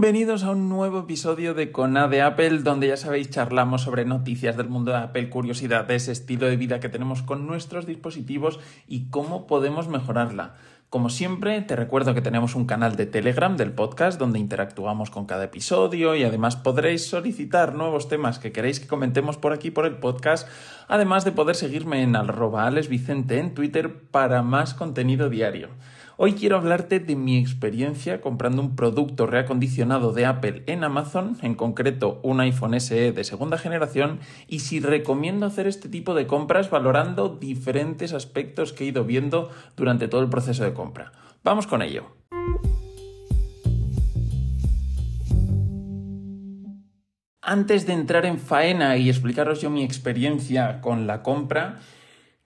Bienvenidos a un nuevo episodio de Cona de Apple, donde ya sabéis charlamos sobre noticias del mundo de Apple, curiosidades, estilo de vida que tenemos con nuestros dispositivos y cómo podemos mejorarla. Como siempre, te recuerdo que tenemos un canal de Telegram del podcast donde interactuamos con cada episodio y además podréis solicitar nuevos temas que queréis que comentemos por aquí por el podcast, además de poder seguirme en arroba Vicente en Twitter para más contenido diario. Hoy quiero hablarte de mi experiencia comprando un producto reacondicionado de Apple en Amazon, en concreto un iPhone SE de segunda generación, y si recomiendo hacer este tipo de compras valorando diferentes aspectos que he ido viendo durante todo el proceso de compra. Vamos con ello. Antes de entrar en faena y explicaros yo mi experiencia con la compra,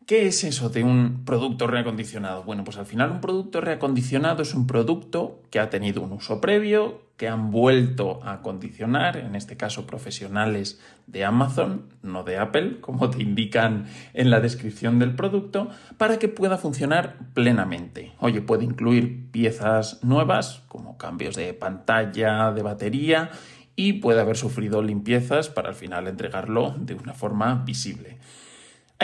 ¿Qué es eso de un producto reacondicionado? Bueno, pues al final un producto reacondicionado es un producto que ha tenido un uso previo, que han vuelto a acondicionar, en este caso profesionales de Amazon, no de Apple, como te indican en la descripción del producto, para que pueda funcionar plenamente. Oye, puede incluir piezas nuevas, como cambios de pantalla, de batería, y puede haber sufrido limpiezas para al final entregarlo de una forma visible.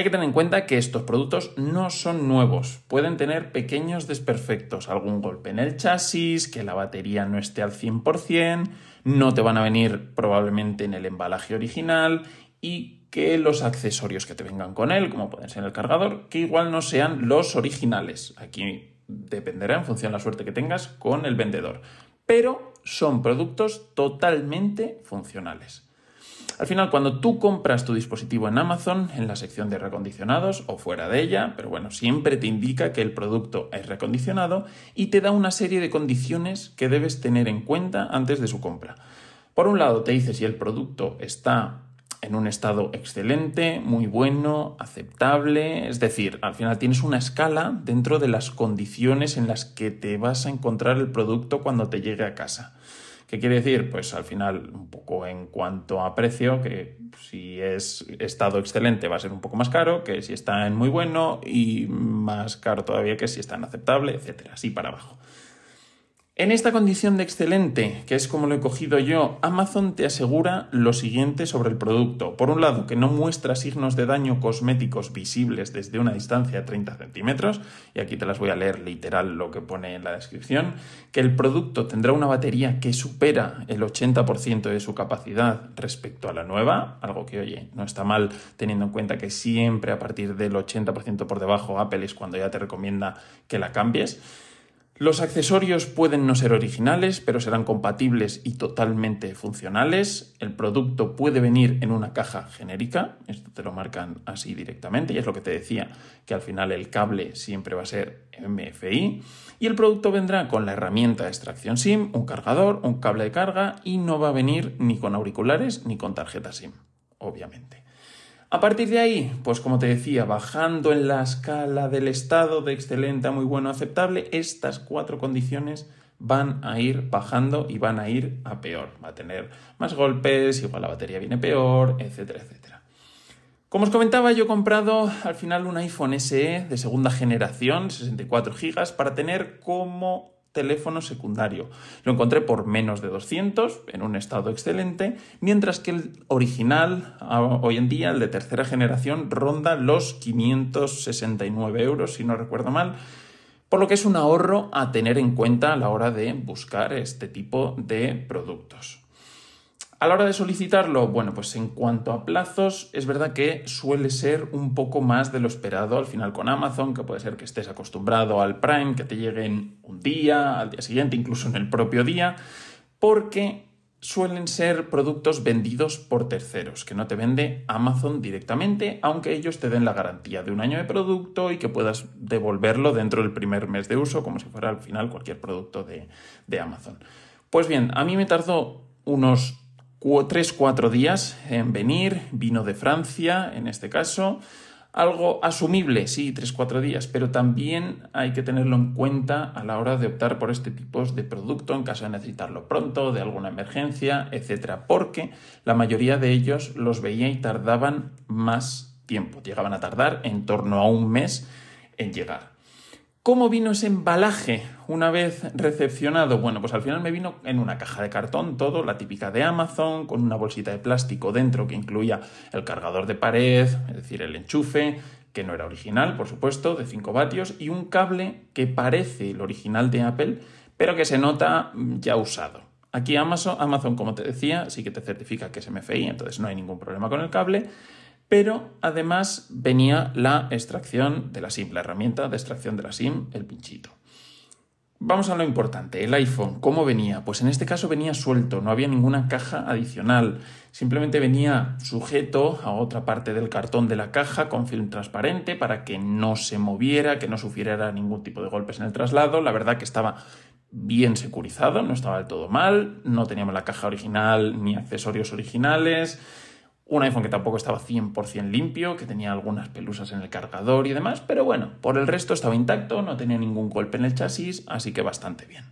Hay que tener en cuenta que estos productos no son nuevos, pueden tener pequeños desperfectos, algún golpe en el chasis, que la batería no esté al 100%, no te van a venir probablemente en el embalaje original y que los accesorios que te vengan con él, como pueden ser el cargador, que igual no sean los originales. Aquí dependerá en función de la suerte que tengas con el vendedor. Pero son productos totalmente funcionales. Al final, cuando tú compras tu dispositivo en Amazon, en la sección de recondicionados o fuera de ella, pero bueno, siempre te indica que el producto es recondicionado y te da una serie de condiciones que debes tener en cuenta antes de su compra. Por un lado, te dice si el producto está en un estado excelente, muy bueno, aceptable, es decir, al final tienes una escala dentro de las condiciones en las que te vas a encontrar el producto cuando te llegue a casa. ¿Qué quiere decir? Pues al final, un poco en cuanto a precio, que si es estado excelente va a ser un poco más caro, que si está en muy bueno y más caro todavía que si está en aceptable, etcétera, así para abajo. En esta condición de excelente, que es como lo he cogido yo, Amazon te asegura lo siguiente sobre el producto. Por un lado, que no muestra signos de daño cosméticos visibles desde una distancia de 30 centímetros, y aquí te las voy a leer literal lo que pone en la descripción, que el producto tendrá una batería que supera el 80% de su capacidad respecto a la nueva, algo que, oye, no está mal teniendo en cuenta que siempre a partir del 80% por debajo Apple es cuando ya te recomienda que la cambies. Los accesorios pueden no ser originales, pero serán compatibles y totalmente funcionales. El producto puede venir en una caja genérica, esto te lo marcan así directamente, y es lo que te decía, que al final el cable siempre va a ser MFI. Y el producto vendrá con la herramienta de extracción SIM, un cargador, un cable de carga y no va a venir ni con auriculares ni con tarjeta SIM, obviamente. A partir de ahí, pues como te decía, bajando en la escala del estado de excelente a muy bueno aceptable, estas cuatro condiciones van a ir bajando y van a ir a peor. Va a tener más golpes, igual la batería viene peor, etcétera, etcétera. Como os comentaba, yo he comprado al final un iPhone SE de segunda generación, 64 GB, para tener como teléfono secundario. Lo encontré por menos de 200, en un estado excelente, mientras que el original, hoy en día, el de tercera generación, ronda los 569 euros, si no recuerdo mal, por lo que es un ahorro a tener en cuenta a la hora de buscar este tipo de productos. A la hora de solicitarlo, bueno, pues en cuanto a plazos, es verdad que suele ser un poco más de lo esperado al final con Amazon, que puede ser que estés acostumbrado al Prime, que te lleguen un día, al día siguiente, incluso en el propio día, porque suelen ser productos vendidos por terceros, que no te vende Amazon directamente, aunque ellos te den la garantía de un año de producto y que puedas devolverlo dentro del primer mes de uso, como si fuera al final cualquier producto de, Amazon. Pues bien, a mí me tardó unos 3-4 días en venir, vino de Francia en este caso, algo asumible, sí, 3-4 días, pero también hay que tenerlo en cuenta a la hora de optar por este tipo de producto en caso de necesitarlo pronto, de alguna emergencia, etcétera, porque la mayoría de ellos los veía y tardaban más tiempo, llegaban a tardar en torno a un mes en llegar. ¿Cómo vino ese embalaje una vez recepcionado? Bueno, pues al final me vino en una caja de cartón todo, la típica de Amazon, con una bolsita de plástico dentro que incluía el cargador de pared, es decir, el enchufe, que no era original, por supuesto, de 5 vatios, y un cable que parece el original de Apple, pero que se nota ya usado. Aquí Amazon, Amazon, como te decía, sí que te certifica que es MFI, entonces no hay ningún problema con el cable pero además venía la extracción de la SIM, la herramienta de extracción de la SIM, el pinchito. Vamos a lo importante, el iPhone, ¿cómo venía? Pues en este caso venía suelto, no había ninguna caja adicional, simplemente venía sujeto a otra parte del cartón de la caja con film transparente para que no se moviera, que no sufriera ningún tipo de golpes en el traslado, la verdad que estaba bien securizado, no estaba del todo mal, no teníamos la caja original ni accesorios originales, un iPhone que tampoco estaba 100% limpio, que tenía algunas pelusas en el cargador y demás, pero bueno, por el resto estaba intacto, no tenía ningún golpe en el chasis, así que bastante bien.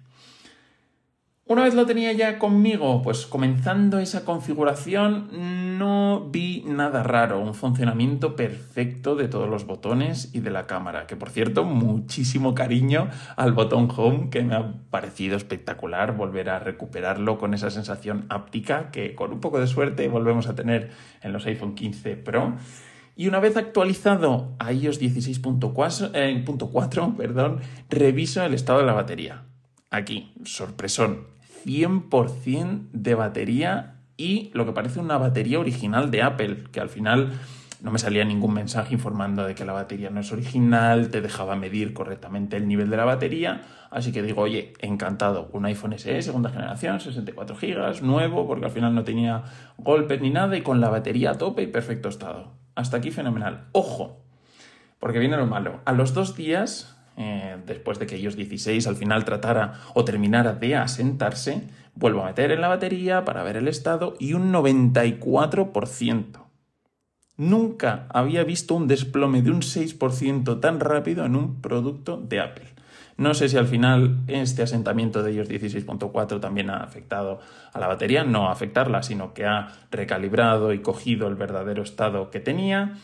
Una vez lo tenía ya conmigo, pues comenzando esa configuración no vi nada raro, un funcionamiento perfecto de todos los botones y de la cámara, que por cierto, muchísimo cariño al botón home, que me ha parecido espectacular volver a recuperarlo con esa sensación áptica que con un poco de suerte volvemos a tener en los iPhone 15 Pro. Y una vez actualizado a iOS 16.4, eh, reviso el estado de la batería. Aquí, sorpresón, 100% de batería y lo que parece una batería original de Apple, que al final no me salía ningún mensaje informando de que la batería no es original, te dejaba medir correctamente el nivel de la batería, así que digo, oye, encantado, un iPhone SE segunda generación, 64 GB, nuevo, porque al final no tenía golpes ni nada y con la batería a tope y perfecto estado. Hasta aquí fenomenal. Ojo, porque viene lo malo. A los dos días eh, después de que ellos 16 al final tratara o terminara de asentarse, vuelvo a meter en la batería para ver el estado y un 94%. Nunca había visto un desplome de un 6% tan rápido en un producto de Apple. No sé si al final este asentamiento de ellos 16.4 también ha afectado a la batería, no a afectarla, sino que ha recalibrado y cogido el verdadero estado que tenía.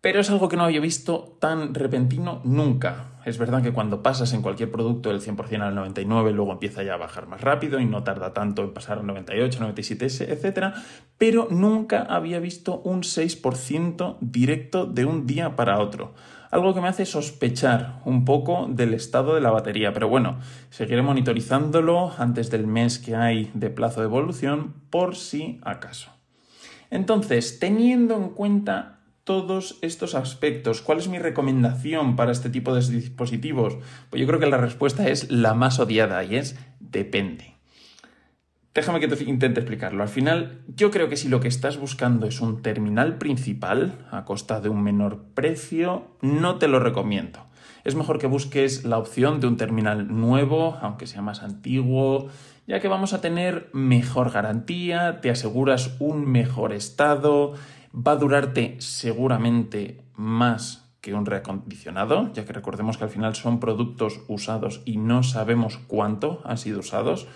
Pero es algo que no había visto tan repentino nunca. Es verdad que cuando pasas en cualquier producto del 100% al 99, luego empieza ya a bajar más rápido y no tarda tanto en pasar al 98, 97, etc. Pero nunca había visto un 6% directo de un día para otro. Algo que me hace sospechar un poco del estado de la batería. Pero bueno, seguiré monitorizándolo antes del mes que hay de plazo de evolución por si acaso. Entonces, teniendo en cuenta todos estos aspectos? ¿Cuál es mi recomendación para este tipo de dispositivos? Pues yo creo que la respuesta es la más odiada y es depende. Déjame que te intente explicarlo. Al final, yo creo que si lo que estás buscando es un terminal principal a costa de un menor precio, no te lo recomiendo. Es mejor que busques la opción de un terminal nuevo, aunque sea más antiguo, ya que vamos a tener mejor garantía, te aseguras un mejor estado, va a durarte seguramente más que un reacondicionado, ya que recordemos que al final son productos usados y no sabemos cuánto han sido usados.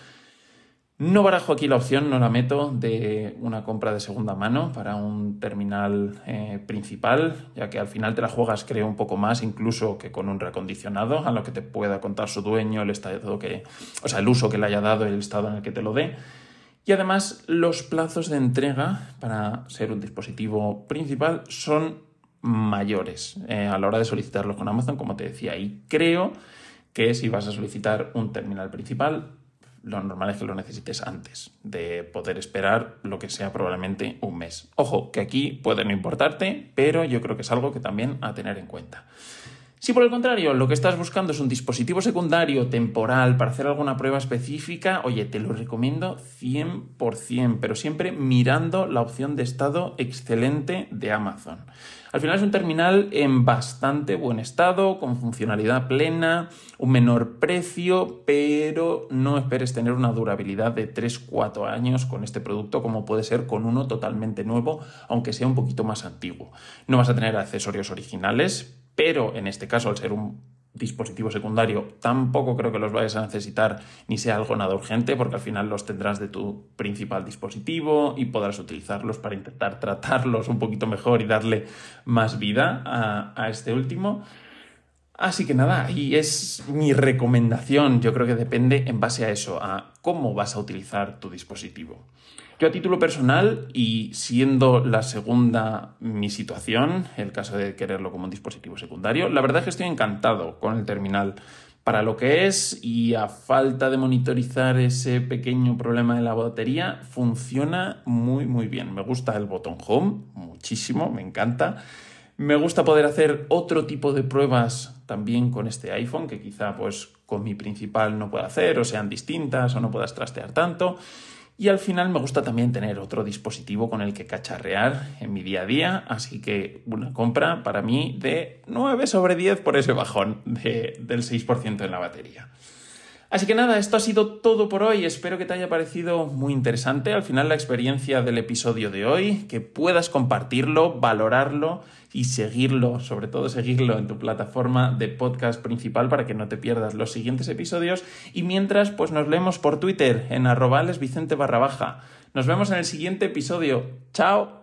No barajo aquí la opción, no la meto de una compra de segunda mano para un terminal eh, principal, ya que al final te la juegas creo un poco más incluso que con un reacondicionado, a lo que te pueda contar su dueño, el estado que, o sea, el uso que le haya dado, el estado en el que te lo dé. Y además los plazos de entrega para ser un dispositivo principal son mayores eh, a la hora de solicitarlo con Amazon, como te decía. Y creo que si vas a solicitar un terminal principal, lo normal es que lo necesites antes de poder esperar lo que sea probablemente un mes. Ojo, que aquí puede no importarte, pero yo creo que es algo que también a tener en cuenta. Si por el contrario lo que estás buscando es un dispositivo secundario temporal para hacer alguna prueba específica, oye, te lo recomiendo 100%, pero siempre mirando la opción de estado excelente de Amazon. Al final es un terminal en bastante buen estado, con funcionalidad plena, un menor precio, pero no esperes tener una durabilidad de 3-4 años con este producto como puede ser con uno totalmente nuevo, aunque sea un poquito más antiguo. No vas a tener accesorios originales, pero en este caso, al ser un dispositivo secundario, tampoco creo que los vayas a necesitar ni sea algo nada urgente, porque al final los tendrás de tu principal dispositivo y podrás utilizarlos para intentar tratarlos un poquito mejor y darle más vida a, este último. Así que nada, y es mi recomendación. Yo creo que depende en base a eso, a cómo vas a utilizar tu dispositivo. Yo a título personal, y siendo la segunda mi situación, el caso de quererlo como un dispositivo secundario, la verdad es que estoy encantado con el terminal para lo que es y a falta de monitorizar ese pequeño problema de la batería, funciona muy muy bien. Me gusta el botón home, muchísimo, me encanta. Me gusta poder hacer otro tipo de pruebas también con este iPhone, que quizá pues con mi principal no pueda hacer, o sean distintas, o no puedas trastear tanto. Y al final me gusta también tener otro dispositivo con el que cacharrear en mi día a día, así que una compra para mí de 9 sobre 10 por ese bajón del 6% en la batería. Así que nada, esto ha sido todo por hoy. Espero que te haya parecido muy interesante al final la experiencia del episodio de hoy, que puedas compartirlo, valorarlo y seguirlo, sobre todo seguirlo en tu plataforma de podcast principal para que no te pierdas los siguientes episodios. Y mientras, pues nos leemos por Twitter en arrobales baja. Nos vemos en el siguiente episodio. ¡Chao!